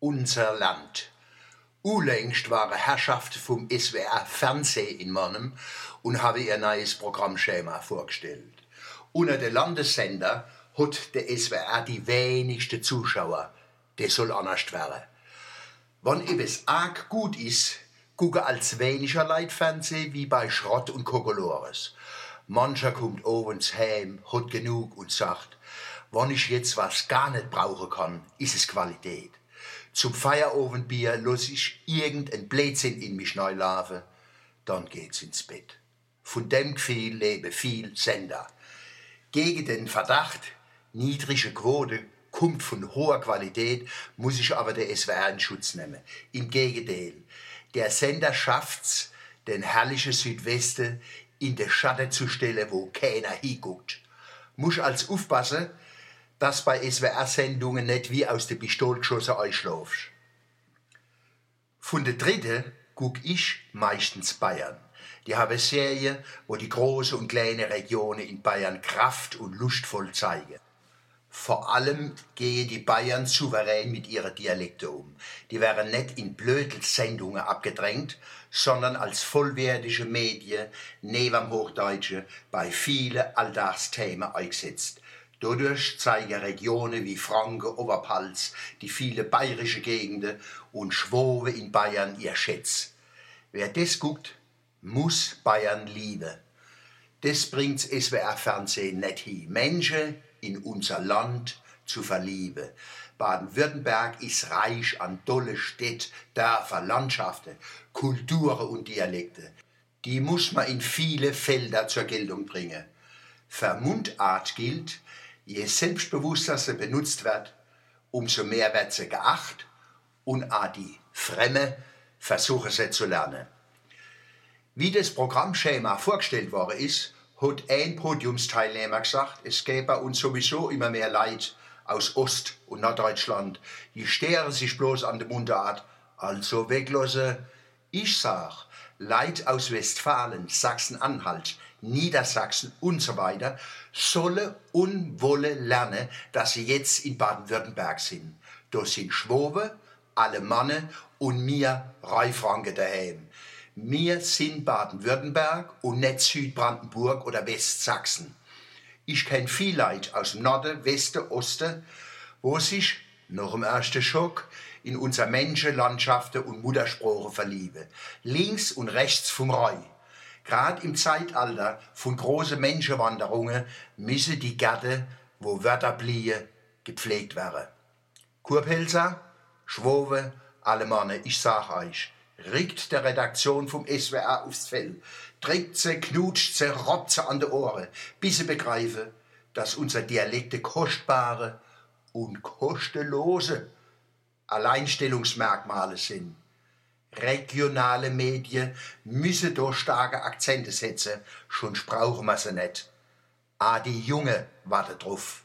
unser Land. Unlängst waren Herrschaft vom SWR Fernseh in Mannem und habe ihr neues Programmschema vorgestellt. Unter den Landessender hat der SWR die wenigsten Zuschauer. Das soll anders werden. Wenn etwas arg gut ist, gucke als weniger Leid Fernseh wie bei Schrott und Kokolores. Mancher kommt abends heim, hat genug und sagt, wenn ich jetzt was gar nicht brauchen kann, ist es Qualität. Zum Feierabendbier los ich irgendein Blödsinn in mich neu laufen, dann geht's ins Bett. Von dem Gefühl lebe viel Sender. Gegen den Verdacht, niedrige Quote kommt von hoher Qualität, muss ich aber der SWR in Schutz nehmen. Im Gegenteil, der Sender schafft's, den herrlichen Südwesten in den Schatten zu stellen, wo keiner hinguckt. Muss als aufpassen, dass bei SWR-Sendungen nicht wie aus der Pistole geschossen einschlafst. Von der dritten guck ich meistens Bayern. Die haben Serien, wo die große und kleine Regionen in Bayern Kraft und lustvoll zeigen. Vor allem gehen die Bayern souverän mit ihren Dialekte um. Die werden nicht in Blödelsendungen abgedrängt, sondern als vollwertige Medien neben dem Hochdeutschen bei vielen Alltagsthemen eingesetzt. Dadurch zeigen Regionen wie Franken, Oberpfalz, die viele bayerische Gegenden und Schwobe in Bayern ihr Schätz. Wer das guckt, muss Bayern lieben. Das bringt's SWR-Fernsehen nicht hin. Menschen in unser Land zu verlieben. Baden-Württemberg ist reich an tolle Städte, Dörfer, Landschaften, Kulturen und Dialekte. Die muss man in viele Felder zur Geltung bringen. Für Mundart gilt, Je selbstbewusster sie benutzt wird, umso mehr wird sie geachtet und auch die Fremde versuchen sie zu lernen. Wie das Programmschema vorgestellt worden ist, hat ein Podiumsteilnehmer gesagt, es gäbe uns sowieso immer mehr Leid aus Ost- und Norddeutschland. Die stehren sich bloß an der Mundart, also weglassen. Ich sag, Leid aus Westfalen, Sachsen-Anhalt, Niedersachsen und so weiter solle und wolle lernen, dass sie jetzt in Baden-Württemberg sind. Da sind Schwobe, Alemannen und mir Reifranke daheim. Wir sind Baden-Württemberg und nicht Südbrandenburg oder Westsachsen. Ich kenne viel Leute aus dem Norden, Westen, Osten, wo sich nach dem ersten Schock in unser Menschen, Landschaften und Muttersprache verlieben. Links und rechts vom Rhein. Gerade im Zeitalter von großen Menschenwanderungen müssen die Gärten, wo Wörter blieben, gepflegt werden. Kurpelzer, Schwowe, Alemanne, ich sag euch, regt der Redaktion vom SWR aufs Fell, trägt sie, knutscht sie, robbt sie an die Ohren, bis sie begreifen, dass unsere Dialekte kostbare und kostenlose Alleinstellungsmerkmale sind. Regionale Medien müssen da starke Akzente setzen, schon brauchen wir sie nicht. Ah, die Junge wartet drauf.